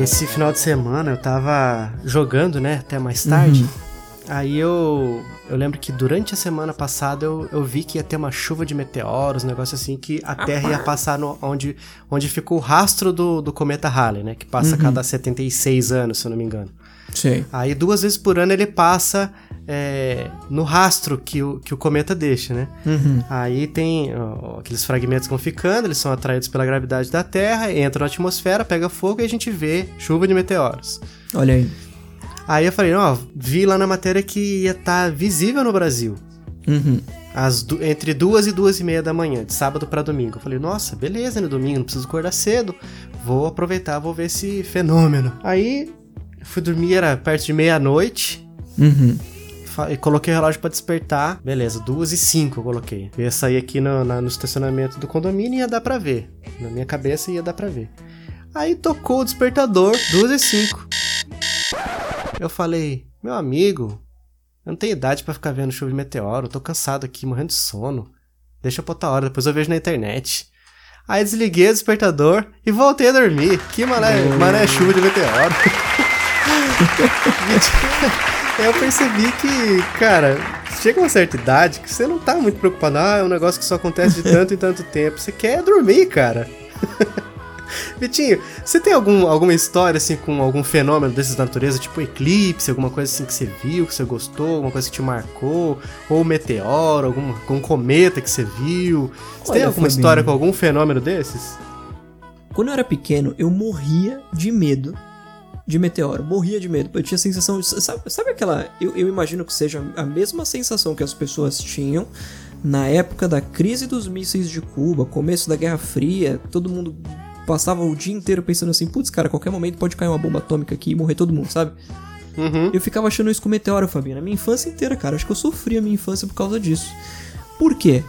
Esse final de semana eu tava jogando, né, até mais tarde. Uhum. Aí eu, eu lembro que durante a semana passada eu, eu vi que ia ter uma chuva de meteoros, um negócio assim, que a Terra ia passar no, onde, onde ficou o rastro do, do cometa Halley, né? Que passa a cada 76 anos, se eu não me engano. Sei. Aí duas vezes por ano ele passa é, no rastro que o, que o cometa deixa, né? Uhum. Aí tem ó, aqueles fragmentos que vão ficando, eles são atraídos pela gravidade da Terra, entram na atmosfera, pega fogo e a gente vê chuva de meteoros. Olha aí. Aí eu falei, ó, vi lá na matéria que ia estar visível no Brasil. Uhum. Du- entre duas e duas e meia da manhã, de sábado pra domingo. Eu falei, nossa, beleza, né? Domingo, não preciso acordar cedo. Vou aproveitar, vou ver esse fenômeno. Aí, fui dormir, era perto de meia-noite. Uhum. E Coloquei o relógio pra despertar. Beleza, duas e cinco eu coloquei. Eu ia sair aqui no, na- no estacionamento do condomínio e ia dar pra ver. Na minha cabeça ia dar pra ver. Aí tocou o despertador, duas e cinco. Eu falei, meu amigo, eu não tenho idade pra ficar vendo chuva de meteoro, eu tô cansado aqui, morrendo de sono. Deixa pra outra hora, depois eu vejo na internet. Aí desliguei o despertador e voltei a dormir. Que mané, mané chuva de meteoro. eu percebi que, cara, chega uma certa idade que você não tá muito preocupado. Ah, é um negócio que só acontece de tanto em tanto tempo. Você quer dormir, cara. Vitinho, você tem algum, alguma história, assim, com algum fenômeno desses da natureza, tipo eclipse, alguma coisa assim que você viu, que você gostou, alguma coisa que te marcou, ou meteoro, algum, algum cometa que você viu? Você tem Olha, alguma Fabinho. história com algum fenômeno desses? Quando eu era pequeno, eu morria de medo de meteoro. Morria de medo. Eu tinha a sensação. Sabe, sabe aquela. Eu, eu imagino que seja a mesma sensação que as pessoas tinham na época da crise dos mísseis de Cuba, começo da Guerra Fria. Todo mundo passava o dia inteiro pensando assim: putz, cara, a qualquer momento pode cair uma bomba atômica aqui e morrer todo mundo, sabe? Uhum. Eu ficava achando isso com meteoro, Fabinho. Na minha infância inteira, cara. Acho que eu sofri a minha infância por causa disso. Por quê?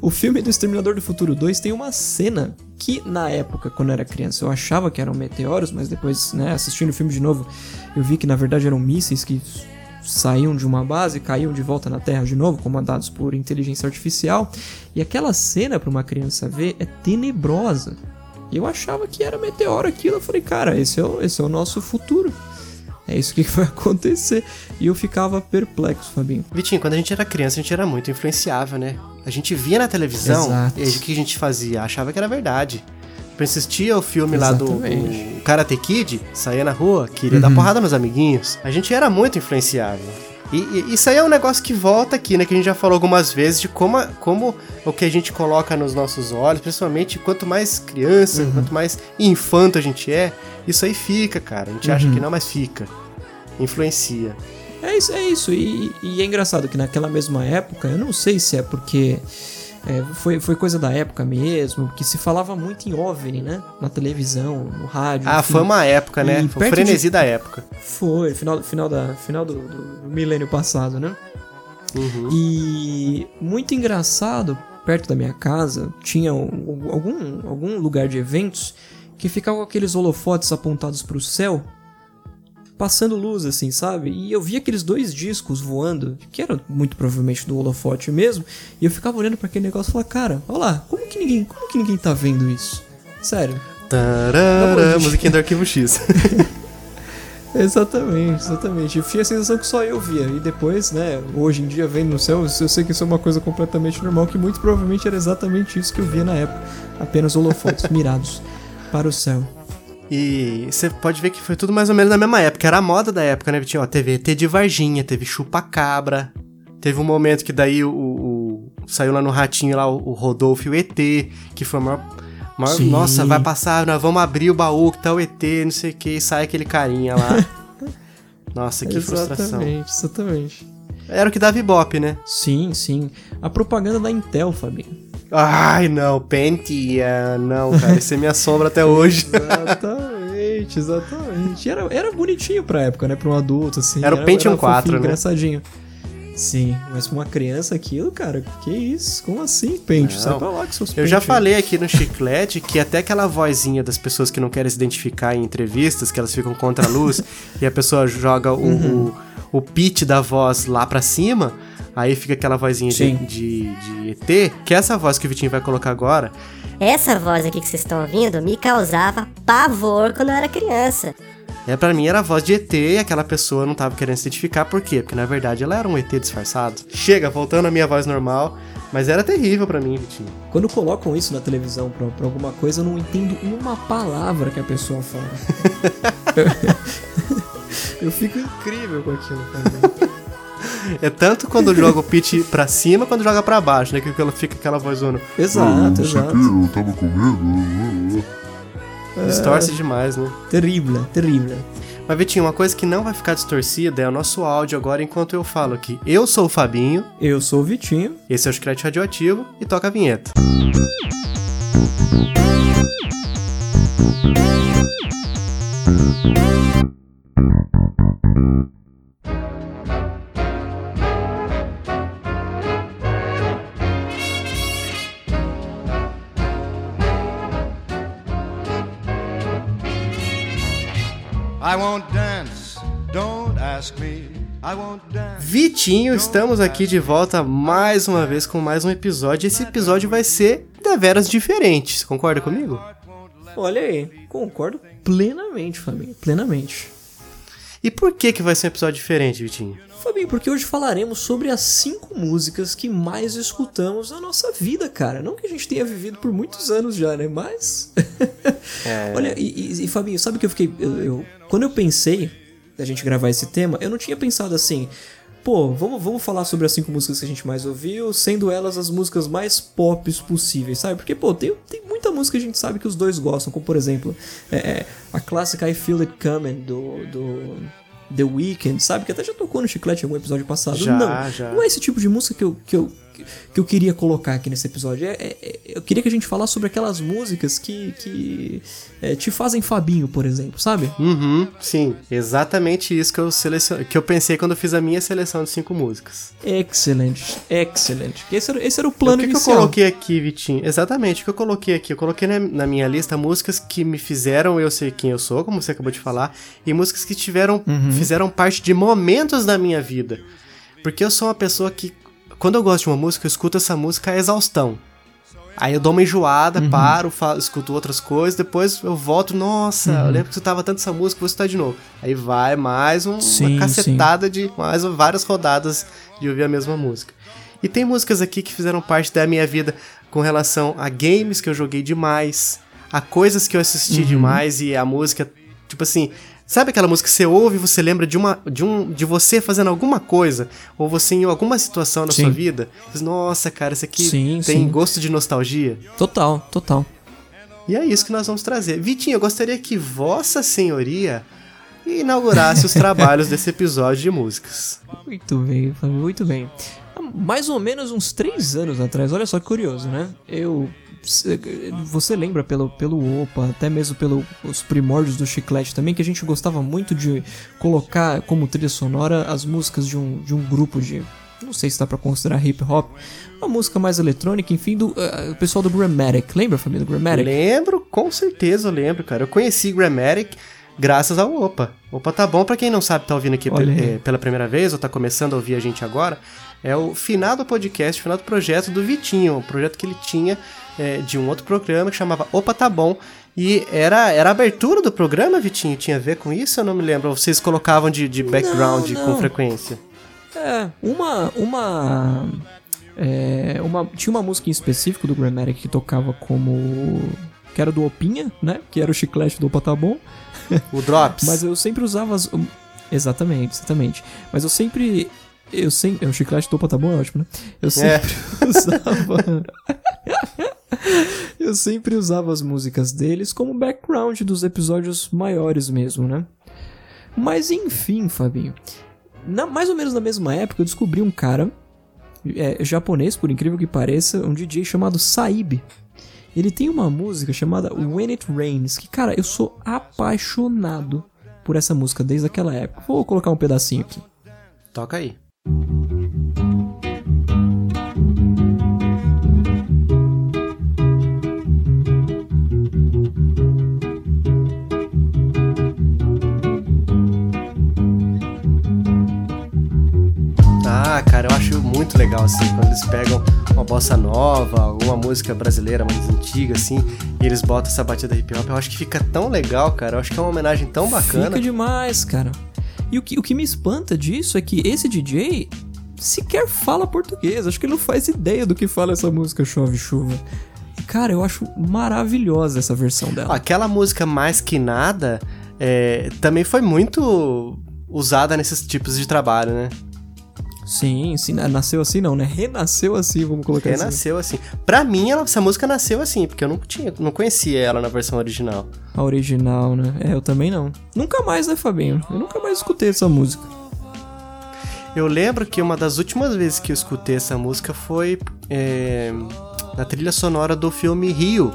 O filme do Exterminador do Futuro 2 tem uma cena que, na época, quando eu era criança, eu achava que eram meteoros, mas depois, né, assistindo o filme de novo, eu vi que na verdade eram mísseis que saíam de uma base caíam de volta na Terra de novo, comandados por inteligência artificial. E aquela cena para uma criança ver é tenebrosa. Eu achava que era meteoro aquilo. Eu falei, cara, esse é o, esse é o nosso futuro. É isso que vai acontecer. E eu ficava perplexo, Fabinho. Vitinho, quando a gente era criança, a gente era muito influenciável, né? A gente via na televisão Exato. e o que a gente fazia? Achava que era verdade. Pra assistir ao filme lá do Exatamente. Uhum. o Karate Kid, saía na rua, queria dar porrada nos amiguinhos. A gente era muito influenciável. E, e isso aí é um negócio que volta aqui, né? Que a gente já falou algumas vezes de como, a- como o que a gente coloca nos nossos olhos, principalmente quanto mais criança, Uhum. quanto mais infanto a gente é, isso aí fica, cara. A gente Uhum. acha que não, mas fica. Influencia. É isso, é isso. E, e é engraçado que naquela mesma época, eu não sei se é porque é, foi, foi coisa da época mesmo, que se falava muito em OVNI, né? Na televisão, no rádio. Ah, enfim. foi uma época, né? E Foi o frenesi de- da época. Foi, final, final, da, final do, do milênio passado, né? Uhum. E muito engraçado, perto da minha casa, tinha um- algum, algum lugar de eventos que ficava com aqueles holofotes apontados pro céu, passando luz, assim, sabe? E eu vi aqueles dois discos voando, que eram muito provavelmente do holofote mesmo, e eu ficava olhando para aquele negócio e falava, cara, olha lá, como que ninguém, como que ninguém tá vendo isso? Sério. Tarará, musiquinha do Arquivo X. Exatamente, exatamente. Eu tinha a sensação que só eu via. E depois, né, hoje em dia vendo no céu, eu sei que isso é uma coisa completamente normal, que muito provavelmente era exatamente isso que eu via na época. Apenas holofotes mirados para o céu. E você pode ver que foi tudo mais ou menos na mesma época. Era a moda da época, né, Vitinho? Ó, teve ET de Varginha, teve Chupa-Cabra. Teve um momento que daí o, o- saiu lá no ratinho lá o, o Rodolfo e o ET, que foi o maior. maior- nossa, vai passar, nós vamos abrir o baú que tá o ET, não sei o que, e sai aquele carinha lá. Nossa, que frustração. exatamente, exatamente. Era o que dava Ibope, né? Sim, sim. A propaganda da Intel, Fabinho. Ai, não, Pentia, não, cara, isso é minha sombra até hoje. Exatamente, exatamente. Era, era bonitinho pra época, né? Pra um adulto, assim. Era o Pentium fofinho, 4, né? engraçadinho. Sim, mas pra uma criança aquilo, cara, que isso? Como assim, Pentium? Não. Sai pra lá com seus Eu já falei aqui no Chiclete que até aquela vozinha das pessoas que não querem se identificar em entrevistas, que elas ficam contra a luz, e a pessoa joga o, o, o pitch da voz lá pra cima, Aí fica aquela vozinha de, de, de ET, que é essa voz que o Vitinho vai colocar agora. Essa voz aqui que vocês estão ouvindo me causava pavor quando eu era criança. É, pra mim era a voz de ET e aquela pessoa não tava querendo se identificar, por quê? Porque na verdade ela era um ET disfarçado. Chega, voltando à minha voz normal, mas era terrível pra mim, Vitinho. Quando colocam isso na televisão pra, pra alguma coisa, eu não entendo uma palavra que a pessoa fala. eu fico incrível com aquilo também. É tanto quando joga o pitch pra cima, quando joga pra baixo, né? Que ela fica aquela vozona. Exato, exato. Eu tava com medo. Distorce demais, né? Terrível, terrível. Mas, Vitinho, uma coisa que não vai ficar distorcida é o nosso áudio agora enquanto eu falo aqui. Eu sou o Fabinho, Eu sou o Vitinho. esse é o Chiclete Radioativo e toca a vinheta. I Vitinho, estamos aqui de volta mais uma vez com mais um episódio. Esse episódio vai ser deveras diferente. Você concorda comigo? Olha aí, concordo plenamente, família, plenamente. E por que que vai ser um episódio diferente, Vitinho? Fabinho, porque hoje falaremos sobre as cinco músicas que mais escutamos na nossa vida, cara. Não que a gente tenha vivido por muitos anos já, né? Mas. Olha, e, e, e, Fabinho, sabe que eu fiquei. eu- eu- quando eu pensei da gente gravar esse tema, eu não tinha pensado assim. Pô, vamos, vamos falar sobre as cinco músicas que a gente mais ouviu, sendo elas as músicas mais pops possíveis, sabe? Porque, pô, tem, tem muita música que a gente sabe que os dois gostam, como por exemplo, é, é, a clássica I Feel It Coming do, do The Weeknd, sabe? Que até já tocou no Chiclete em algum episódio passado. Já, não, já. não é esse tipo de música que eu, que eu, que eu queria colocar aqui nesse episódio. É, é- é- eu queria que a gente falasse sobre aquelas músicas que, que é, te fazem Fabinho, por exemplo, sabe? Uhum, sim. Exatamente isso que eu, selecion... que eu pensei quando eu fiz a minha seleção de cinco músicas. Excelente, excelente. Esse era, esse era o O plano que, que eu inicial. coloquei aqui, Vitinho? Exatamente, o que eu coloquei aqui? Eu coloquei na, na minha lista músicas que me fizeram eu ser quem eu sou, como você acabou de falar, e músicas que tiveram, Uhum. fizeram parte de momentos da minha vida. Porque eu sou uma pessoa que, quando eu gosto de uma música, eu escuto essa música a exaustão. Aí eu dou uma enjoada, Uhum. paro, falo, escuto outras coisas, depois eu volto, nossa, Uhum. eu lembro que você tava tanto essa música, vou escutar de novo. Aí vai mais um- Sim, uma cacetada de mais várias rodadas de ouvir a mesma música. E tem músicas aqui que fizeram parte da minha vida com relação a games que eu joguei demais, a coisas que eu assisti Uhum. demais e a música, tipo assim, sabe aquela música que você ouve e você lembra de uma de um de você fazendo alguma coisa ou você em alguma situação na Sim. sua vida? Diz, Nossa, cara, isso aqui Sim, tem sim. gosto de nostalgia. Total, total. E é isso que nós vamos trazer. Vitinho, eu gostaria que Vossa Senhoria inaugurasse os trabalhos desse episódio de músicas. Muito bem, muito bem. Há Mais ou menos uns três anos atrás, olha só que curioso, né? Eu. Você lembra pelo, pelo Opa, até mesmo pelos primórdios do Chiclete também, que a gente gostava muito de colocar como trilha sonora as músicas de um, de um grupo de. Não sei se dá pra considerar hip hop. Uma música mais eletrônica, enfim, do o pessoal do Grammatic. Lembra, família do Grammatic? Lembro, com certeza lembro, cara. Eu conheci Grammatic graças ao Opa. Opa tá bom, pra quem não sabe, tá ouvindo aqui eh, pela primeira vez ou tá começando a ouvir a gente agora. É o final do podcast, o final do projeto do Vitinho, um projeto que ele tinha eh, de um outro programa que chamava Opa Tá Bom. E era, era a abertura do programa, Vitinho? Tinha a ver com isso? Eu não me lembro. Ou Vocês colocavam de, de background Não, com não. frequência? É, uma. Uma. É, uma tinha uma música em específico do Grammatic que tocava como. que era do Opinha, né? Que era o chiclete do Opa Tá Bom. O Drops? Mas eu sempre usava as. Exatamente, exatamente. Mas eu sempre. Eu sempre. O chiclete do Opa Tá Bom é ótimo, né? Eu sempre usava. eu sempre usava as músicas deles como background dos episódios maiores mesmo, né? Mas enfim, Fabinho. Na, mais ou menos na mesma época, eu descobri um cara é, japonês, por incrível que pareça, um DJ chamado Saib. Ele tem uma música chamada When It Rains, que, cara, eu sou apaixonado por essa música desde aquela época. Vou colocar um pedacinho aqui. Toca aí. Ah, cara, eu acho muito legal assim, quando eles pegam uma bossa nova, alguma música brasileira mais antiga, assim, e eles botam essa batida hip hop. Eu acho que fica tão legal, cara. Eu acho que é uma homenagem tão bacana. Fica demais, cara. E o que, o que me espanta disso é que esse DJ sequer fala português. Acho que ele não faz ideia do que fala essa música Chove Chuva. E, cara, eu acho maravilhosa essa versão dela. Aquela música mais que nada é, também foi muito usada nesses tipos de trabalho, né? Sim, sim, na- nasceu assim não, né? Renasceu assim, vamos colocar assim. Renasceu assim. Pra mim, ela- essa música nasceu assim, porque eu não tinha, não conhecia ela na versão original. A original, né? É, eu também não. Nunca mais, né, Fabinho? Eu nunca mais escutei essa música. Eu lembro que uma das últimas vezes que eu escutei essa música foi é, na trilha sonora do filme Rio,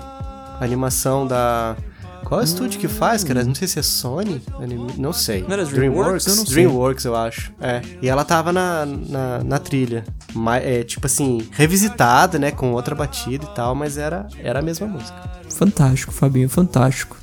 a animação da. Qual é o estúdio que faz, cara? Não sei se é Sony, Anim- não sei. Não era DreamWorks? Eu não sei. DreamWorks, eu acho. É. E ela tava na, na, na trilha. Ma- é, tipo assim, revisitada, né? Com outra batida e tal, mas era, era a mesma música. Fantástico, Fabinho, fantástico.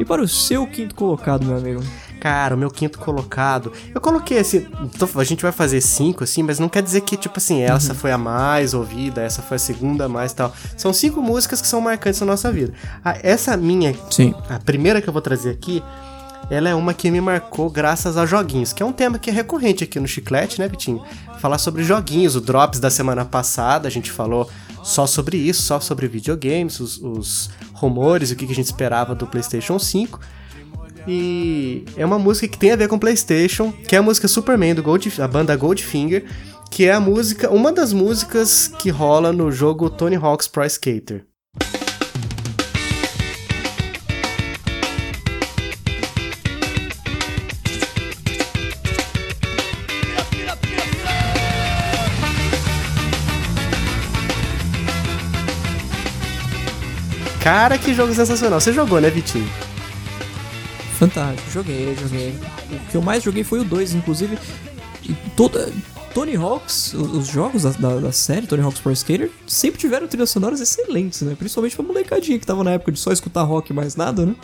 E para o seu quinto colocado, meu amigo? Cara, o meu quinto colocado. Eu coloquei assim. tô- a gente vai fazer cinco, assim, mas não quer dizer que, tipo assim, essa foi a mais ouvida, essa foi a segunda mais e tal. São cinco músicas que são marcantes na nossa vida. Ah, essa minha, Sim. a primeira que eu vou trazer aqui, ela é uma que me marcou graças a joguinhos, que é um tema que é recorrente aqui no Chiclete, né, Vitinho? Falar sobre joguinhos. O Drops da semana passada, a gente falou só sobre isso, só sobre videogames, os, os rumores, o que que a gente esperava do PlayStation 5. E é uma música que tem a ver com PlayStation, que é a música Superman do Gold, a banda Goldfinger, que é a música, uma das músicas que rola no jogo Tony Hawk's Pro Skater. Cara, que jogo sensacional. Você jogou, né, Vitinho? Fantástico, joguei, joguei. O que eu mais joguei foi o 2, inclusive. e Toda, Tony Hawks, os jogos da, da, da série Tony Hawk's Pro Skater, sempre tiveram trilhas sonoras excelentes, né? Principalmente pra molecadinha que tava na época de só escutar rock e mais nada, né?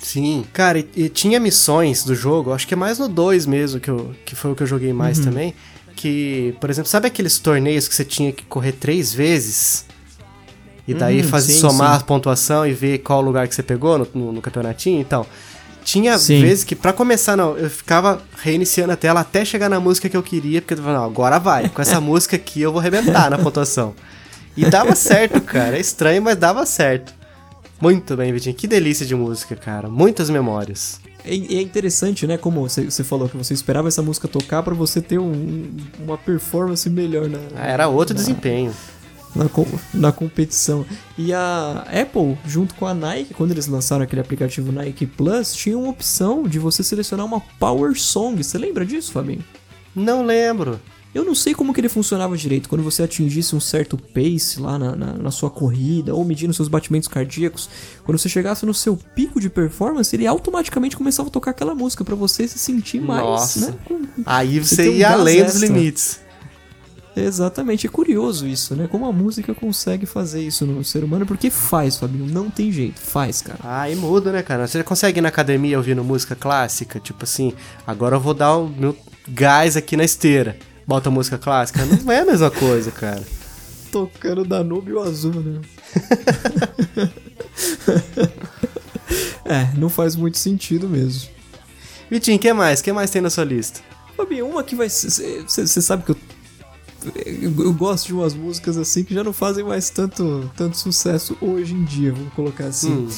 Sim. Cara, e, e tinha missões do jogo, acho que é mais no 2 mesmo, que, eu, que foi o que eu joguei mais Uhum. também. Que, por exemplo, sabe aqueles torneios que você tinha que correr três vezes? E daí Uhum, fazer somar sim. a pontuação e ver qual lugar que você pegou no, no, no campeonatinho então. Tinha Sim. vezes que, pra começar, não, eu ficava reiniciando a tela até chegar na música que eu queria, porque eu falava, não, agora vai, com essa música aqui eu vou arrebentar na pontuação. E dava certo, cara. É estranho, mas dava certo. Muito bem, Vitinho. Que delícia de música, cara. Muitas memórias. É, é interessante, né? Como você, falou que você esperava essa música tocar pra você ter um- uma performance melhor na, Ah, Era outro desempenho. Na, na competição. E a Apple, junto com a Nike, quando eles lançaram aquele aplicativo Nike Plus, tinha uma opção de você selecionar uma Power Song. Você lembra disso, Fabinho? Não lembro. Eu não sei como que ele funcionava direito. Quando você atingisse um certo pace lá na, na, na sua corrida, ou medindo seus batimentos cardíacos, quando você chegasse no seu pico de performance, ele automaticamente começava a tocar aquela música pra você se sentir mais, Nossa. né? Aí Você você um ia gás além dos extra. limites. Exatamente, é curioso isso, né? Como a música consegue fazer isso no ser humano, porque faz, Fabinho, não tem jeito, faz, cara. Aí muda, né, cara? Você consegue ir na academia ouvindo música clássica? Tipo assim, agora eu vou dar o meu gás aqui na esteira. Bota música clássica? Não é a mesma coisa, cara. Tocando Danúbio Azul, né? é, não faz muito sentido mesmo. Vitinho, o que mais? O que mais tem na sua lista? Fabinho, uma que vai. Você sabe que eu, eu. gosto de umas músicas assim que já não fazem mais tanto, tanto sucesso hoje em dia, vamos colocar assim. Hum.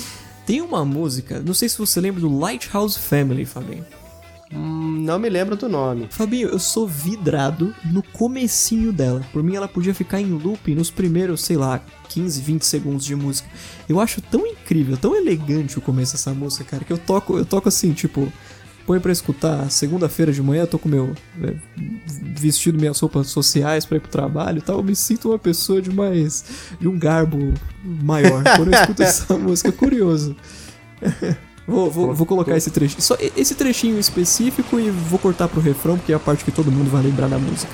Tem uma música, não sei se você lembra do Lighthouse Family, Fabinho. Hum, não me lembro do nome. Fabinho, eu sou vidrado no comecinho dela. Por mim, ela podia ficar em loop nos primeiros, sei lá, 15, 20 segundos de música. Eu acho tão incrível, tão elegante o começo dessa música, cara, que eu toco, eu toco assim, tipo, põe pra escutar segunda-feira de manhã, eu tô com meu é, vestido minhas roupas sociais pra ir pro trabalho e tal, eu me sinto uma pessoa de mais de um garbo maior quando eu escuto essa música, curioso. Vou, vou, vou colocar esse trechinho. Só esse trechinho específico e vou cortar pro refrão, porque é a parte que todo mundo vai lembrar da música.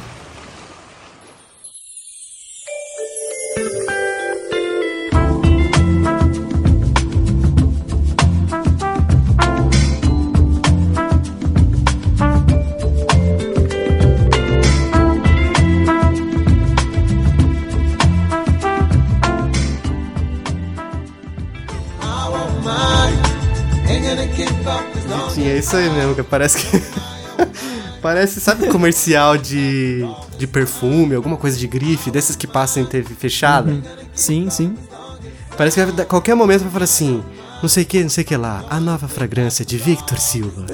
Isso aí mesmo, cara. Parece que. Parece, sabe, comercial de, de perfume, alguma coisa de grife, desses que passam em TV fechada? Sim, sim. Parece que a qualquer momento vai falar assim, não sei o que, não sei o que lá, a nova fragrância de Victor Silva.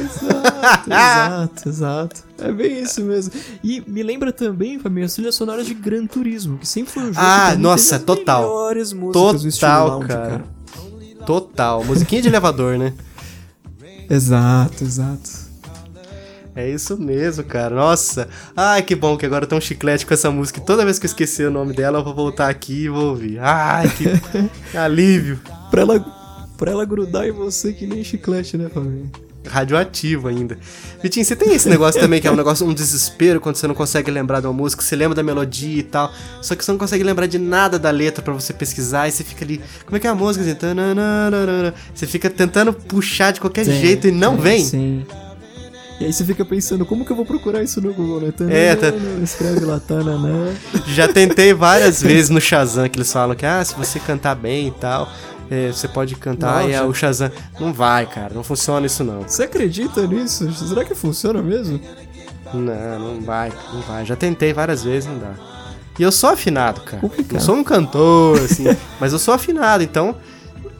exato, exato. É bem isso mesmo. E me lembra também, Fabinho, as trilhas sonoras de Gran Turismo, que sempre foi um jogo Ah, que nossa, teve as total. melhores músicas do estilo Total, lounge, cara. Total. Musiquinha de elevador, né? Exato, exato. É isso mesmo, cara. Nossa. Ai, que bom que agora tem um chiclete com essa música. Toda vez que eu esquecer o nome dela, eu vou voltar aqui e vou ouvir. Ai, que alívio. Pra ela, pra ela grudar em você que nem chiclete, né, Fabinho? Radioativo ainda. Vitinho, você tem esse negócio também que é um negócio, um desespero quando você não consegue lembrar de uma música, você lembra da melodia e tal, só que você não consegue lembrar de nada da letra pra você pesquisar e você fica ali, como é que é a música? Assim, tananana, você fica tentando puxar de qualquer Tem, jeito e não tem, vem. Sim. E aí você fica pensando, como que eu vou procurar isso no Google, né? É, tá- Escreve lá, tananã. Já tentei várias vezes no Shazam que eles falam que, ah, se você cantar bem e tal, é, você pode cantar Não, e é o Shazam. Não vai, cara, não funciona isso não. Você acredita nisso? Será que funciona mesmo? Não, não vai, não vai. Já tentei várias vezes, não dá. E eu sou afinado, cara. Complicado. Não sou um cantor, assim, mas eu sou afinado, então.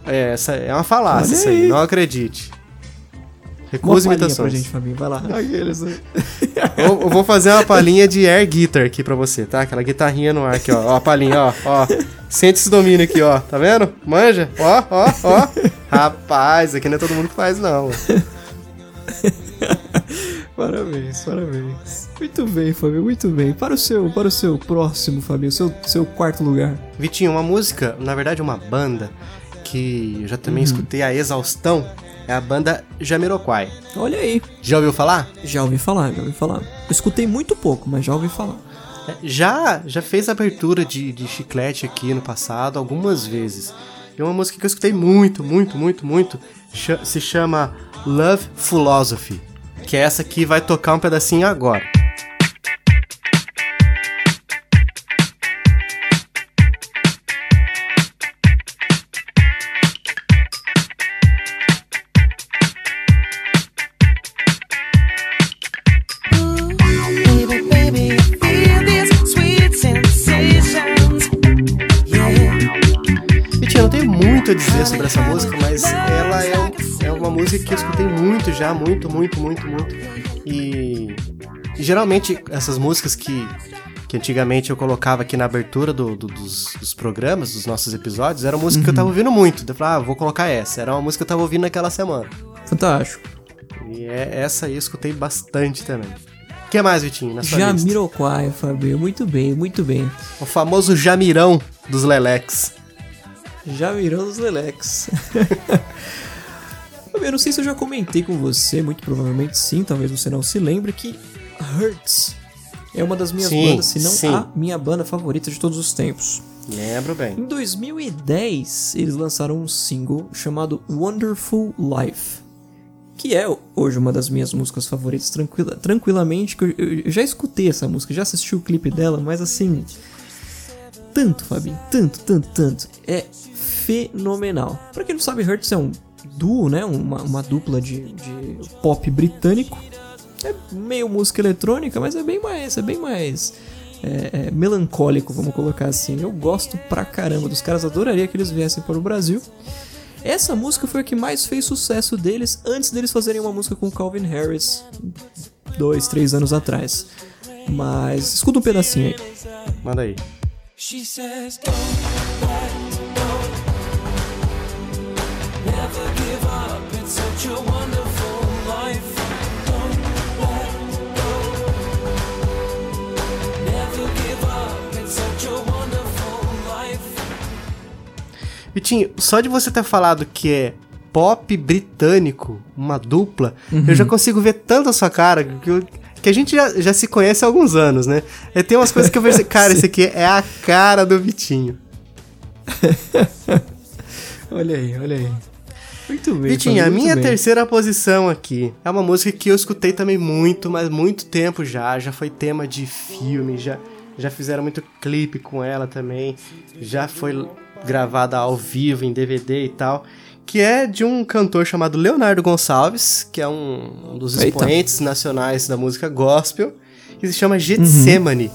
É, essa é uma falácia Olha isso aí, aí. não acredite. Recusa palhinha pra imitações. gente, Fabinho, vai lá. Aqueles? Eu, eu vou fazer uma palhinha de air guitar aqui pra você, tá? Aquela guitarrinha no ar aqui, ó. Ó, a palhinha, ó, ó. Sente esse domínio aqui, ó. Tá vendo? Manja? Ó, ó, ó. Rapaz, aqui não é todo mundo que faz, não. Parabéns, parabéns. Muito bem, Fabinho, muito bem. Para o seu, para o seu próximo, Fabinho, seu, seu quarto lugar. Vitinho, uma música, na verdade uma banda, que eu já também escutei a exaustão, é a banda Jamiroquai. Olha aí. Já ouviu falar? Já ouvi falar, já ouvi falar. Eu escutei muito pouco, mas já ouvi falar. É, Já, já fez abertura de, de chiclete aqui no passado algumas vezes. E uma música que eu escutei muito, muito, muito, muito, se chama Love Philosophy, que é essa que vai tocar um pedacinho agora. Sobre essa música, mas ela é, é uma música que eu escutei muito já, muito, muito, muito, muito. E, e geralmente essas músicas que, que antigamente eu colocava aqui na abertura do- do- dos, dos programas, dos nossos episódios, era música que eu tava ouvindo muito. Eu falava, ah, vou colocar essa. Era uma música que eu tava ouvindo naquela semana. Fantástico. E é, essa aí eu escutei bastante também. O que mais, Vitinho, na sua lista? Jamiroquai, Fabinho. Muito bem, muito bem. O famoso Jamirão dos Lelex. Já virou os Lelex. eu não sei se eu já comentei com você, muito provavelmente sim, talvez você não se lembre, que Hurts é uma das minhas Sim, bandas, se não sim. a minha banda favorita de todos os tempos. Lembro bem. Em 2010, eles lançaram um single chamado Wonderful Life, que é hoje uma das minhas músicas favoritas, tranquila, tranquilamente, que eu, eu- eu já escutei essa música, já assisti o clipe dela, mas assim, tanto, Fabinho, tanto, tanto, tanto, é fenomenal. Pra quem não sabe, Hurts é um duo, né, uma, uma dupla de, de pop britânico, é meio música eletrônica, mas é bem mais, é bem mais é, é, melancólico, vamos colocar assim. Eu gosto pra caramba dos caras, adoraria que eles viessem para o Brasil. Essa música foi a que mais fez sucesso deles antes deles fazerem uma música com Calvin Harris dois, três anos atrás. Mas escuta um pedacinho aí. Manda aí. She says, Don't let go. Never give up. It's such a wonderful life. Don't let go. Never give up. It's such a wonderful life. Vitinho, só de você ter falado que é pop britânico, uma dupla, eu já consigo ver tanto a sua cara que, eu- que a gente já, já se conhece há alguns anos, né? E tem umas coisas que eu vejo cara, esse aqui é a cara do Vitinho. Olha aí, olha aí. Muito bem. Vitinho, a minha bem. terceira posição aqui é uma música que eu escutei também muito, mas muito tempo já. Já foi tema de filme, já, já fizeram muito clipe com ela também. Já foi gravada ao vivo em DVD e tal, que é de um cantor chamado Leonardo Gonçalves, que é um, um dos Eita. expoentes nacionais da música gospel, que se chama Getsemane.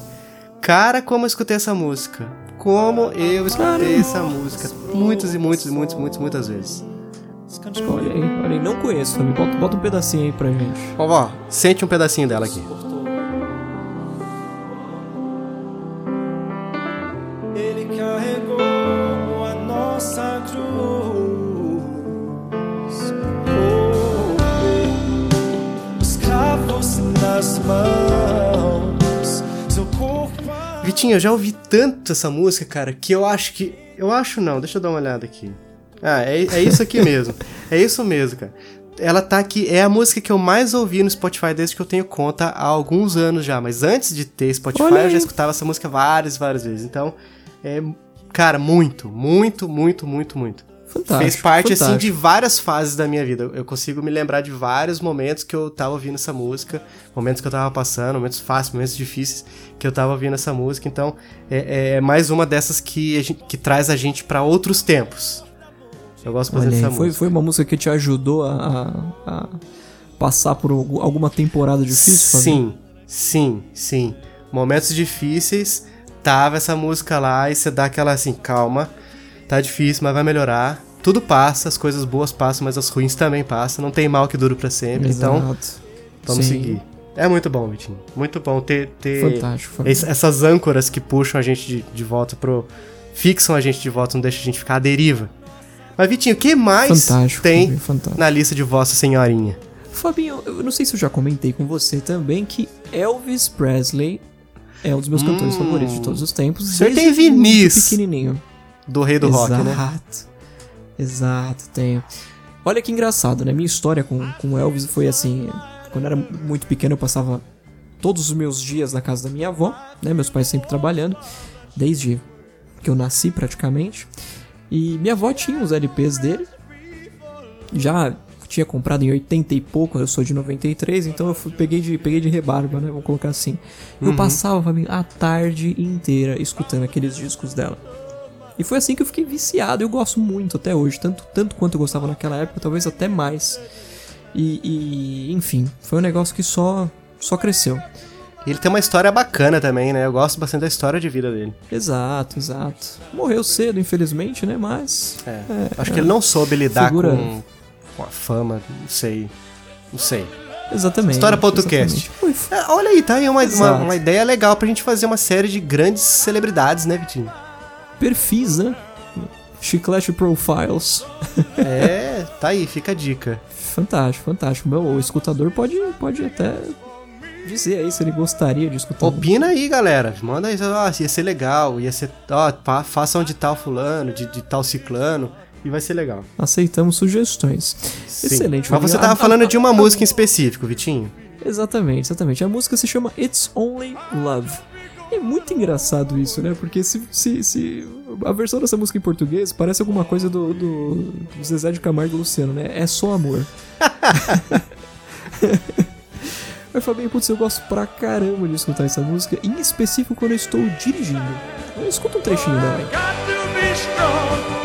Cara, como eu escutei essa música. Como eu escutei essa música. Muitas e muitas e muitas, muitas, muitas vezes. Olha aí, olha aí. Não conheço, Fabi. Bota, bota um pedacinho aí pra gente. Ó, ó, sente um pedacinho dela aqui. Eu já ouvi tanto essa música, cara, que eu acho que. Eu acho não, deixa eu dar uma olhada aqui. Ah, é, é isso aqui mesmo. É isso mesmo, cara. Ela tá aqui, é a música que eu mais ouvi no Spotify desde que eu tenho conta há alguns anos já. Mas antes de ter Spotify, eu já escutava essa música várias, várias vezes. Então, é. Cara, muito, muito, muito, muito, muito. Fantástico. Fez parte, assim, fantástico. de várias fases da minha vida. Eu consigo me lembrar de vários momentos que eu tava ouvindo essa música, momentos que eu tava passando, momentos fáceis, momentos difíceis que eu tava ouvindo essa música. Então, é, é mais uma dessas que, gente- que traz a gente pra outros tempos. Eu gosto bastante dessa foi, música. foi uma música que te ajudou a, a- passar por algu- alguma temporada difícil? Sim, sim, sim. Momentos difíceis, tava essa música lá e você dá aquela assim, calma, tá difícil, mas vai melhorar. Tudo passa, as coisas boas passam, mas as ruins também passam. Não tem mal que dure pra sempre. Então, Exato. Vamos Sim. seguir. É muito bom, Vitinho. Muito bom ter, ter Fantástico, es- essas âncoras que puxam a gente de, de volta pro. fixam a gente de volta, não deixam a gente ficar à deriva. Mas, Vitinho, o que mais Fantástico, tem fantástico. na lista de Vossa Senhorinha? Fabinho, eu não sei se eu já comentei com você também que Elvis Presley é um dos meus cantores favoritos de todos os tempos. Hum. O senhor desde tem vinis. muito pequenininho. Do Rei do Rock, né? Exato. Exato, tenho. Olha que engraçado, né? Minha história com, com Elvis foi assim. Quando eu era muito pequeno, eu passava todos os meus dias na casa da minha avó, né? Meus pais sempre trabalhando, desde que eu nasci praticamente. E minha avó tinha os LPs dele. Já tinha comprado em 80 e pouco, eu sou de 93, então eu fui- peguei, de, peguei de rebarba, né? Vamos colocar assim. Eu passava a tarde inteira escutando aqueles discos dela. E foi assim que eu fiquei viciado. Eu gosto muito até hoje, tanto, tanto quanto eu gostava naquela época, talvez até mais. E, e, enfim, foi um negócio que só só cresceu. E ele tem uma história bacana também, né? Eu gosto bastante da história de vida dele. Exato, exato. Morreu cedo, infelizmente, né? Mas É. Acho que ele não soube lidar Figura- com, com a fama, não sei. Não sei. exatamente. História pra outro cast. exatamente. Foi, É, olha aí, tá aí uma, uma, uma ideia legal pra gente fazer uma série de grandes celebridades, né, Vitinho? Perfis, né? Chiclete Profiles. É, tá aí, fica a dica. Fantástico, fantástico. Meu, o escutador pode, pode até dizer aí se ele gostaria de escutar. Opina aí, galera. Manda aí, ó, ia ser legal, ia ser, ó, pá, façam de tal fulano, de, de tal ciclano, e vai ser legal. Aceitamos sugestões. Sim. Excelente. Mas você tava falando de uma música em específico, Vitinho. Exatamente, exatamente. A música se chama It's Only Love. É muito engraçado isso, né? Porque se, se, se a versão dessa música em português parece alguma coisa do, do, do Zezé de Camargo e Luciano, né? É só amor. Mas Fabinho, putz, eu gosto pra caramba de escutar essa música, em específico quando eu estou dirigindo. Eu escuto um trechinho dela. aí.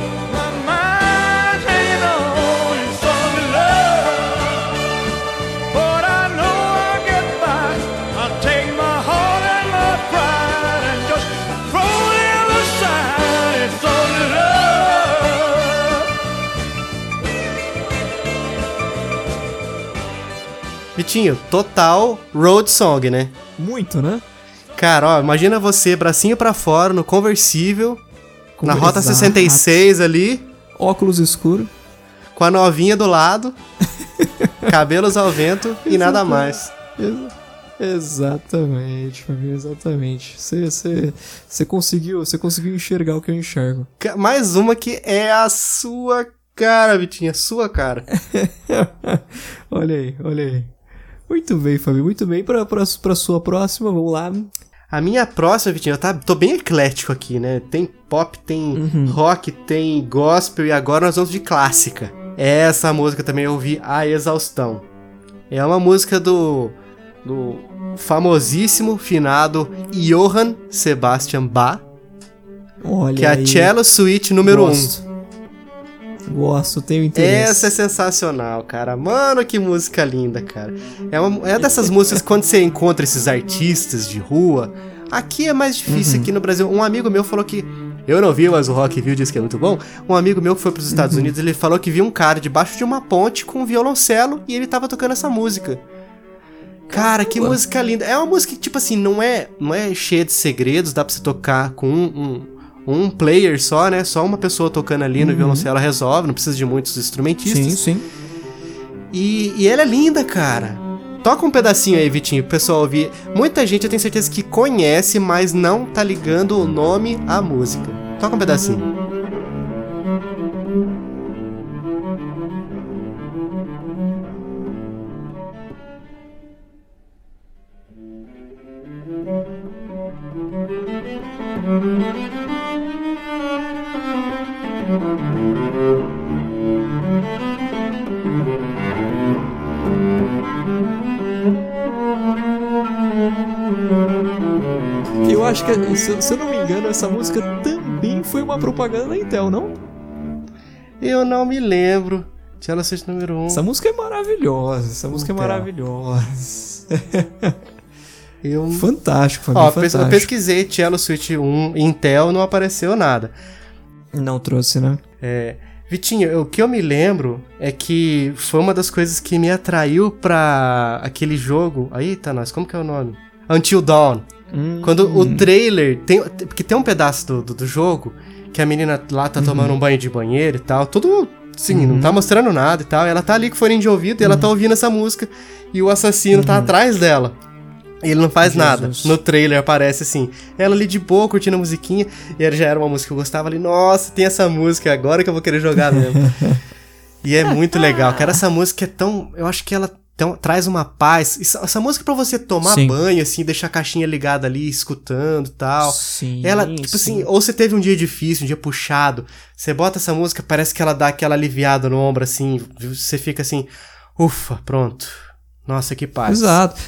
Vitinho, total road song, né? Muito, né? Cara, ó, imagina você, bracinho pra fora, no conversível, na rota Exato. 66 ali, Óculos escuros. com a novinha do lado, cabelos ao vento e nada mais. Ex- Exatamente, Fabinho, exatamente. Você, você, você conseguiu, você conseguiu enxergar o que eu enxergo. Mais uma que é a sua cara, Vitinho, a sua cara. olha aí, olha aí. Muito bem, Fabinho, muito bem. Pra, pra, pra sua próxima, vamos lá. A minha próxima, Vitinho, eu tá, tô bem eclético aqui, né? Tem pop, tem rock, tem gospel e agora nós vamos de clássica. Essa música também eu ouvi a exaustão. É uma música do, do famosíssimo finado Johann Sebastian Bach. Olha que é a. Cello Suite número 1. Um. Gosto. Tenho interesse. Essa é sensacional, cara. Mano, que música linda, cara. É, uma, é dessas músicas quando você encontra esses artistas de rua. Aqui é mais difícil, Uhum. aqui no Brasil. Um amigo meu falou que. Eu não vi, mas o Rock viu, disse que é muito bom. Um amigo meu que foi pros Estados Uhum. Unidos, ele falou que viu um cara debaixo de uma ponte com um violoncelo e ele tava tocando essa música. Cara, que Caramba. música linda. É uma música que, tipo assim, não é, não é cheia de segredos, dá pra você tocar com um, um, um player só, né? Só uma pessoa tocando ali no violoncelo resolve, não precisa de muitos instrumentistas. Sim, sim. E, e ela é linda, cara. Toca um pedacinho aí, Vitinho, pro pessoal ouvir. Muita gente eu tenho certeza que conhece, mas não tá ligando o nome à música. Toca um pedacinho. Eu acho que, se, se eu não me engano, essa música também foi uma propaganda da Intel, não? Eu não me lembro. Cello Suite número 1. Um. Essa música é maravilhosa, essa música é Intel. maravilhosa. Eu... Fantástico, Fabinho, Ó, pes- eu fantástico. pesquisei Cello Suite 1 Intel, não apareceu nada. Não trouxe, né? É, Vitinho, o que eu me lembro é que foi uma das coisas que me atraiu pra aquele jogo. Aí tá nós, como que é o nome? Until Dawn. Hum, Quando o trailer. Tem, porque tem um pedaço do, do, do jogo que a menina lá tá tomando um banho de banheiro e tal. Tudo. Sim, não tá mostrando nada e tal. Ela tá ali com fone de ouvido e ela tá ouvindo essa música. E o assassino tá atrás dela. E ele não faz nada. Jesus. No trailer aparece assim. Ela ali de boa, curtindo a musiquinha. E ela já era uma música que eu gostava ali. Nossa, tem essa música agora que eu vou querer jogar mesmo. e é muito legal, cara. Essa música é tão. Eu acho que ela tão- traz uma paz. Essa música é pra você tomar Sim. banho, assim, deixar a caixinha ligada ali, escutando e tal. Sim, Ela, tipo sim. assim, ou você teve um dia difícil, um dia puxado, você bota essa música, parece que ela dá aquela aliviada no ombro, assim, você fica assim, ufa, pronto. Nossa, que paz. Exato.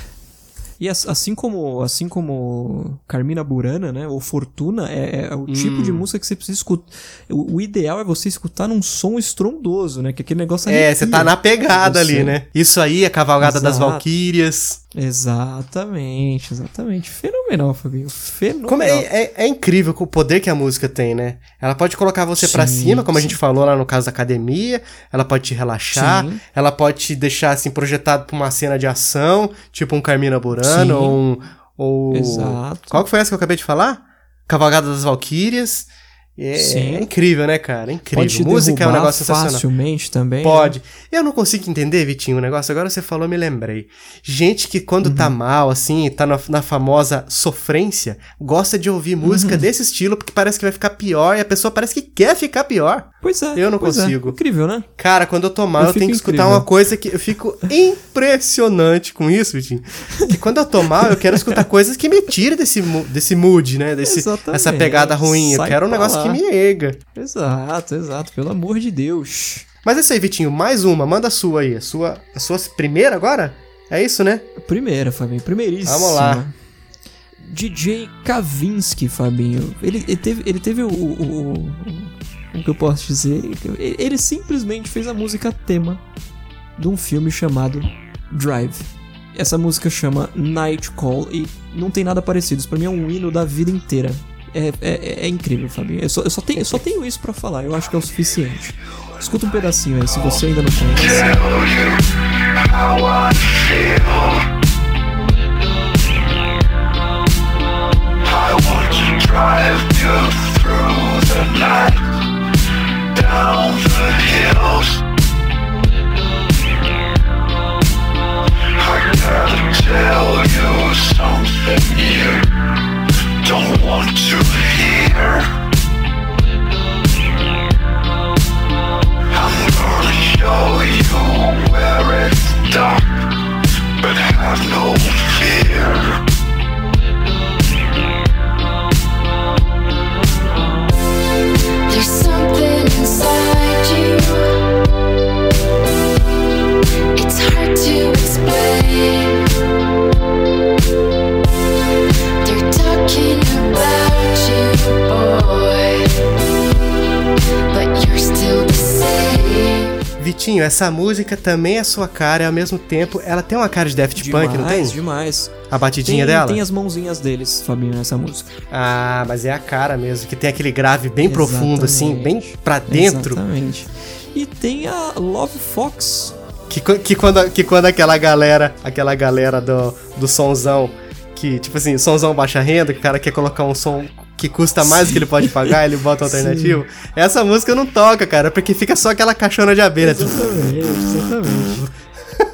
E as- assim como, assim como Carmina Burana, né, ou Fortuna, é, é o tipo Hum. de música que você precisa escutar. O, o ideal é você escutar num som estrondoso, né, que aquele negócio É, arrepia você tá na pegada ali, né? Isso aí, a cavalgada das Exato. Valquírias. Exatamente, exatamente. Fenomenal, Fabinho. Fenomenal. Como é, é, é incrível o poder que a música tem, né? Ela pode colocar você pra Sim, cima, como a sim. gente falou lá no caso da academia. Ela pode te relaxar. Sim. Ela pode te deixar assim projetado pra uma cena de ação, tipo um Carmina Burana Sim. ou um. Ou... Exato. Qual que foi essa que eu acabei de falar? Cavalgada das Valquírias. É, Sim. é incrível, né, cara? É incrível. Pode Música é um negócio sensacional. facilmente também. Pode. Eu não consigo entender, Vitinho, o negócio. Agora você falou, eu me lembrei. Gente que quando tá mal, assim, tá na, na famosa sofrência, gosta de ouvir música desse estilo porque parece que vai ficar pior e a pessoa parece que quer ficar pior. Pois é. Eu não é. consigo. Incrível, né? Cara, quando eu tô mal, Eu eu, tenho que escutar incrível. uma coisa que eu fico impressionante com isso, Vitinho. Que quando eu tô mal, eu quero escutar coisas que me tirem desse, desse mood, né? Desse, Exatamente. essa pegada ruim. Eu Sai quero um negócio lá. que me erga. Exato, exato. Pelo amor de Deus. Mas é isso aí, Vitinho. Mais uma. Manda a sua aí. A sua, a sua primeira agora? É isso, né? Primeira, Fabinho. Primeiríssima. Vamos lá. DJ Kavinsky, Fabinho. Ele, ele teve, ele teve o, o, o- Como que eu posso dizer? Ele, ele simplesmente fez a música tema de um filme chamado Drive. Essa música chama Night Call e não tem nada parecido. Isso pra mim é um hino da vida inteira. É, é, é incrível, Fabinho. Eu só, eu, só tenho, eu só tenho isso pra falar. Eu acho que é o suficiente. Escuta um pedacinho aí, se você ainda não conhece. Drive you through the night, down the hills. I gotta tell you something you don't want to hear. I'm gonna show you where it's dark, but have no fear. There's something inside Vitinho, essa música também é sua cara e ao mesmo tempo ela tem uma cara de Daft Punk, não tem? Demais, demais. A batidinha tem, dela? Tem as mãozinhas deles, Fabinho, nessa música. Ah, mas é a cara mesmo, que tem aquele grave bem profundo, assim, bem Exatamente. pra dentro. Exatamente. E tem a Love Fox. Que, que, quando, que quando aquela galera, aquela galera do, do sonzão, que, tipo assim, sonzão baixa renda, que o cara quer colocar um som que custa mais do que ele pode pagar, ele bota um alternativo. Essa música não toca, cara, porque fica só aquela caixona de abelha. Exatamente, exatamente.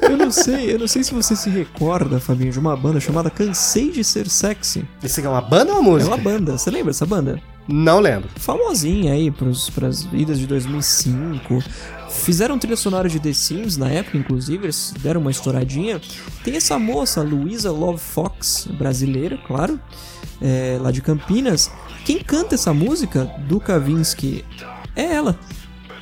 Eu não sei, eu não sei se você se recorda, Fabinho, de uma banda chamada Cansei de Ser Sexy. Isso aqui é uma banda ou uma É música? uma banda, você lembra dessa banda? Não lembro. famosinha aí pros, pras idas de 2005. Fizeram trilha sonora de The Sims na época, inclusive, eles deram uma estouradinha. Tem essa moça, Luisa Love Fox, brasileira, claro, é, lá de Campinas. Quem canta essa música do Kavinsky é ela.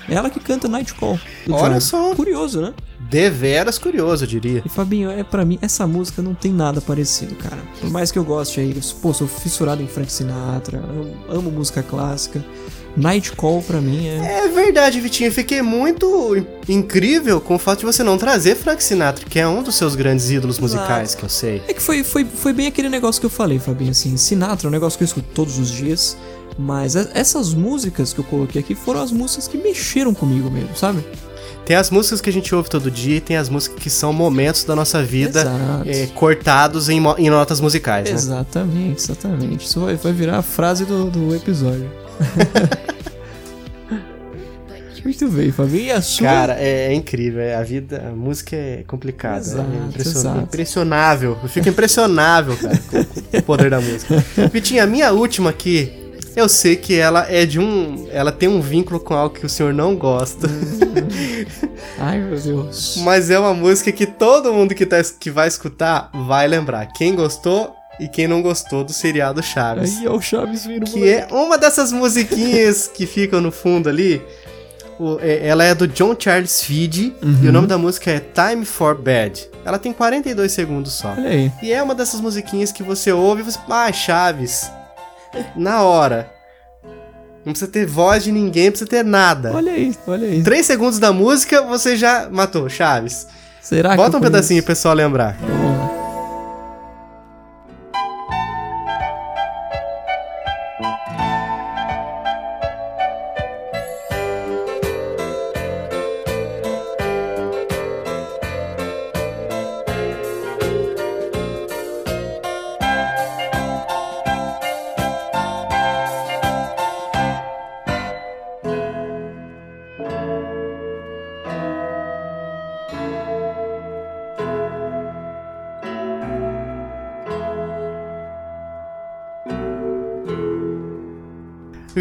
É ela que canta Nightcall. Olha só. Curioso, né? Deveras curioso, eu diria. E Fabinho, é para mim, essa música não tem nada parecido, cara. Por mais que eu goste aí, eu, pô, sou fissurado em Frank Sinatra, amo, amo música clássica. Nightcall pra mim é. É verdade, Vitinho. Fiquei muito in- incrível com o fato de você não trazer Frank Sinatra, que é um dos seus grandes ídolos musicais, que eu sei. É que foi, foi, foi bem aquele negócio que eu falei, Fabinho, assim, Sinatra é um negócio que eu escuto todos os dias, mas e- essas músicas que eu coloquei aqui foram as músicas que mexeram comigo mesmo, sabe? Tem as músicas que a gente ouve todo dia e tem as músicas que são momentos da nossa vida é, cortados em, em notas musicais, né? Exatamente, exatamente. Isso vai, vai virar a frase do, do episódio. Muito bem, Fabinho. E a sua? Cara, é, é incrível. é, a vida, a música é complicada. Exato, é impression- exato. impressionável. Eu fico impressionável, cara, com, com o poder da música. Vitinho, a minha última aqui, eu sei que ela é de um. Ela tem um vínculo com algo que o senhor não gosta. Ai, meu Deus. Mas é uma música que todo mundo que, tá, que vai escutar vai lembrar. Quem gostou e quem não gostou do seriado Chaves. Aí é o Chaves vindo, Que é uma dessas musiquinhas que ficam no fundo ali. O- é- ela é do John Charles Feed e o nome da música é Time for Bed. Ela tem 42 segundos só. Olha aí. E é uma dessas musiquinhas que você ouve e você. Ah, Chaves. Na hora. Não precisa ter voz de ninguém, não precisa ter nada. Olha aí, olha aí. 3 segundos da música, você já matou, Chaves. Será que Bota um pedacinho pro pessoal lembrar.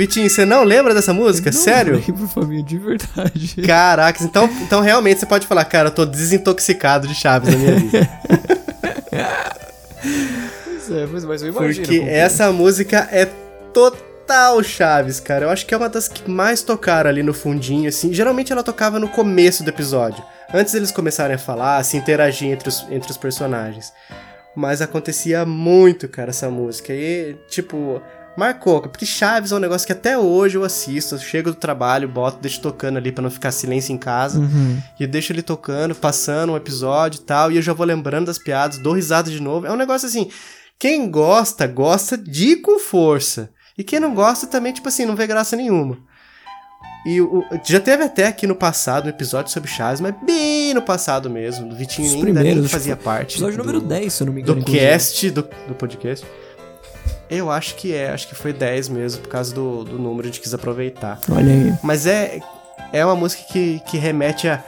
Vitinho, você não lembra dessa música? Não Sério? lembro, Fabinho, de verdade. Caracas, então, então realmente você pode falar, cara, eu tô desintoxicado de Chaves na minha vida. Pois é, mas, mas eu imagino. Porque como- essa música é total Chaves, cara. Eu acho que é uma das que mais tocaram ali no fundinho, assim. Geralmente ela tocava no começo do episódio. Antes eles começarem a falar, se interagir entre os, entre os personagens. Mas acontecia muito, cara, essa música. E, tipo, marcou. Porque Chaves é um negócio que até hoje eu assisto. Eu chego do trabalho, boto, deixo tocando ali pra não ficar silêncio em casa. Uhum. E deixo ele tocando, passando um episódio e tal, e eu já vou lembrando das piadas, dou risada de novo. É um negócio assim, quem gosta, gosta de com força. E quem não gosta também, tipo assim, não vê graça nenhuma. E o, já teve até aqui no passado um episódio sobre Chaves, mas bem no passado mesmo. Do Vitinho Os nem, ainda nem fazia que parte. Episódio do, número 10, se eu não me Do engano. inclusive. cast, do, do podcast. Eu acho que é, acho que foi 10 mesmo, por causa do, do número a gente quis aproveitar. Olha aí. Mas é, é uma música que, que remete a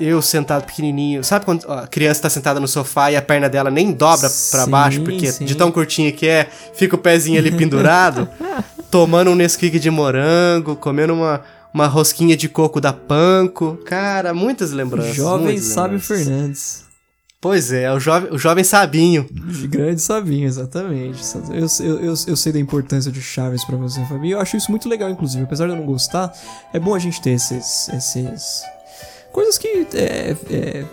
eu sentado pequenininho. Sabe quando a criança tá sentada no sofá e a perna dela nem dobra pra Sim, baixo, porque sim. de tão curtinha que é, fica o pezinho ali pendurado, tomando um Nesquik de morango, comendo uma, uma rosquinha de coco da Panko. Cara, muitas lembranças. Jovem muitas Sábio lembranças. Fernandes. Pois é, o jovem, o jovem Sabinho. De grande Sabinho, exatamente. Eu, eu, eu, eu sei da importância de Chaves pra você, Fabinho. Eu acho isso muito legal, inclusive. Apesar de eu não gostar, é bom a gente ter esses. esses... Coisas que é, é,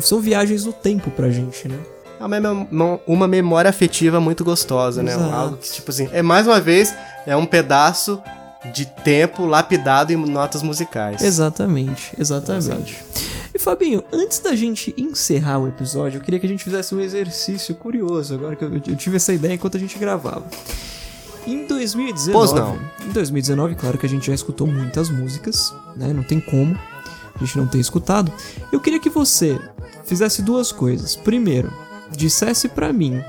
são viagens no tempo pra gente, né? É uma, mem- uma memória afetiva muito gostosa, né? Exato. Algo que, tipo assim, é mais uma vez, é um pedaço de tempo lapidado em notas musicais. Exatamente, exatamente. E Fabinho, antes da gente encerrar o episódio, eu queria que a gente fizesse um exercício curioso, agora que eu, eu tive essa ideia enquanto a gente gravava. Em 2019, Pois não. em 2019, claro que a gente já escutou muitas músicas, né? Não tem como a gente não ter escutado. Eu queria que você fizesse duas coisas. Primeiro, dissesse pra mim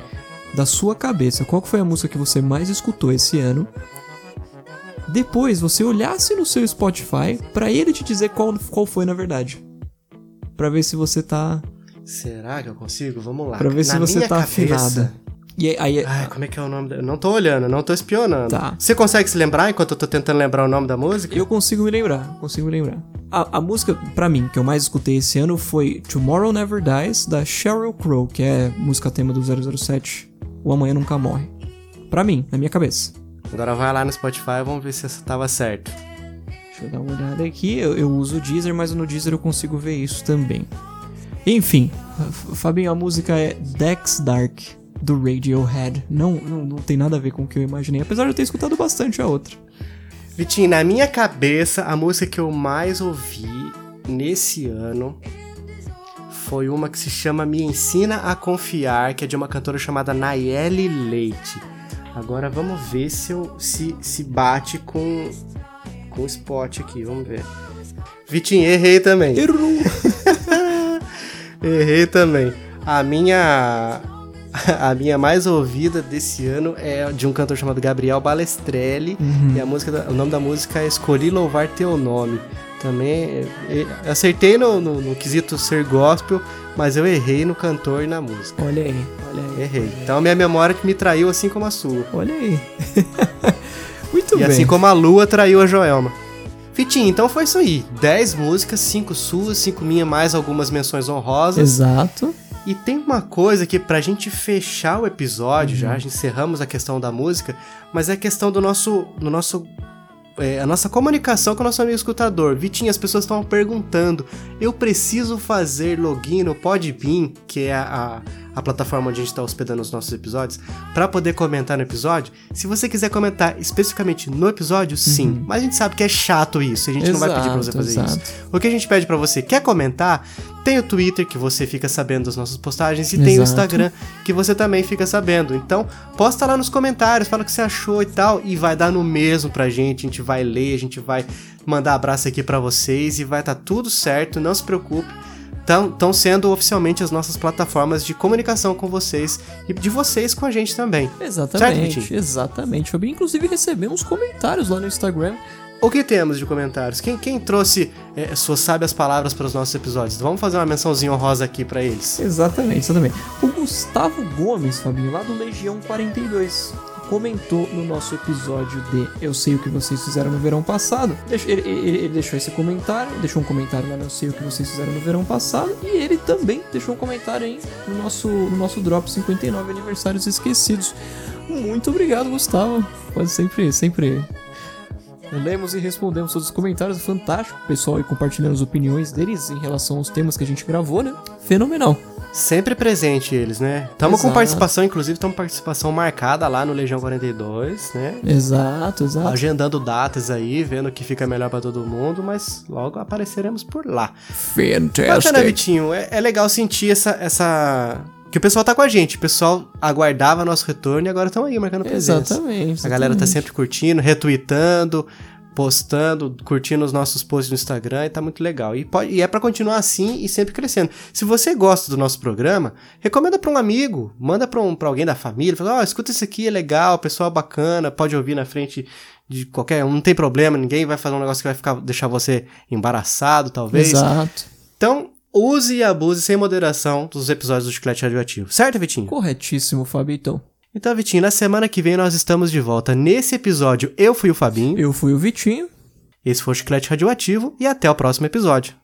da sua cabeça qual foi a música que você mais escutou esse ano. Depois, você olhasse no seu Spotify pra ele te dizer qual, qual foi na verdade. Pra ver se você tá, Será que eu consigo? Vamos lá. Pra ver se Na você minha tá cabeça- afinada. E aí, aí- Ai, como é que é o nome? Da... Eu não tô olhando, não tô espionando. Tá. Você consegue se lembrar enquanto eu tô tentando lembrar o nome da música? Eu consigo me lembrar, consigo me lembrar. A, a música, pra mim, que eu mais escutei esse ano foi Tomorrow Never Dies, da Sheryl Crow, que é música tema do 007, O Amanhã Nunca Morre. Pra mim, na minha cabeça. Agora vai lá no Spotify e vamos ver se essa tava certo. Deixa eu dar uma olhada aqui. Eu, eu uso o Deezer, mas no Deezer eu consigo ver isso também. Enfim, Fabinho, a música é Dex Dark, do Radiohead. Não, não, não tem nada a ver com o que eu imaginei, apesar de eu ter escutado bastante a outra. Vitinho, na minha cabeça, a música que eu mais ouvi nesse ano foi uma que se chama Me Ensina a Confiar, que é de uma cantora chamada Nayeli Leite. Agora vamos ver se eu se, se bate com com o spot aqui, vamos ver. Vitinho, errei também. Errou! Errei também. A minha a minha mais ouvida desse ano é de um cantor chamado Gabriel Balestrelli e a música o nome da música é Escolhi louvar teu nome. Também acertei no, no, no quesito ser gospel, mas eu errei no cantor e na música. Olha aí, olha aí. Errei. Então a minha memória que me traiu assim como a sua. Olha aí. Muito e bem. assim como a lua traiu a Joelma. Fitinho, então foi isso aí. 10 músicas, 5 suas, 5 minhas, mais algumas menções honrosas. Exato. E tem uma coisa que pra gente fechar o episódio, Uhum. já, encerramos a questão da música, mas é a questão do nosso. Do nosso é, a nossa comunicação com o nosso amigo escutador. Vitinho, as pessoas estão perguntando: eu preciso fazer login no Podbean, que é a, a, a plataforma onde a gente está hospedando os nossos episódios, para poder comentar no episódio? Se você quiser comentar especificamente no episódio, sim. Mas a gente sabe que é chato isso, a gente não vai pedir pra você Uhum. Exato, fazer exato. isso. O que a gente pede pra você, quer comentar? Tem o Twitter, que você fica sabendo das nossas postagens, e tem o Exato. Instagram, que você também fica sabendo. Então, posta lá nos comentários, fala o que você achou e tal, e vai dar no mesmo pra gente, a gente vai ler, a gente vai mandar abraço aqui pra vocês, e vai estar tudo certo, não se preocupe. Estão sendo oficialmente as nossas plataformas de comunicação com vocês, e de vocês com a gente também. Certo, Exatamente, Vitinho? exatamente. Fabinho, inclusive recebemos comentários lá no Instagram. O que temos de comentários? Quem, quem trouxe eh, suas sábias palavras para os nossos episódios? Vamos fazer uma mençãozinha honrosa aqui pra eles. Exatamente, exatamente. O Gustavo Gomes, Fabinho, lá do Legião 42, comentou no nosso episódio de Eu Sei O Que Vocês Fizeram no Verão Passado. Ele, ele- ele deixou esse comentário, deixou um comentário lá no Eu Sei O Que Vocês Fizeram no Verão Passado, e ele também deixou um comentário aí no nosso, no nosso Drop 59 Aniversários Esquecidos. Muito obrigado, Gustavo. Pode sempre, sempre Lemos e respondemos todos os comentários, fantástico. Pessoal aí compartilhando as opiniões deles em relação aos temas que a gente gravou, né? Fenomenal. Sempre presente eles, né? Tamo com participação, inclusive, estamos participação marcada lá no Legião 42, né? Exato, exato. Agendando datas aí, vendo o que fica melhor pra todo mundo, mas logo apareceremos por lá. Fantástico. Bacana, Vitinho. É, é legal sentir essa, essa. Que o pessoal tá com a gente. O pessoal aguardava nosso retorno e agora estão aí marcando presença. Exatamente. A galera tá exatamente. sempre curtindo, retweetando, postando, curtindo os nossos posts no Instagram e tá muito legal. E, pode, e é pra continuar assim e sempre crescendo. Se você gosta do nosso programa, recomenda pra um amigo, manda pra, um, pra alguém da família, fala, ó, escuta isso aqui, é legal, pessoal bacana, pode ouvir na frente de qualquer um, não tem problema, ninguém vai fazer um negócio que vai ficar, deixar você embaraçado, talvez. Exato. Então, use e abuse sem moderação dos episódios do Chiclete Radioativo. Certo, Vitinho? Corretíssimo, Fabitão. Então, Vitinho, na semana que vem nós estamos de volta. Nesse episódio, eu fui o Fabinho. Eu fui o Vitinho. Esse foi o Chiclete Radioativo e até o próximo episódio.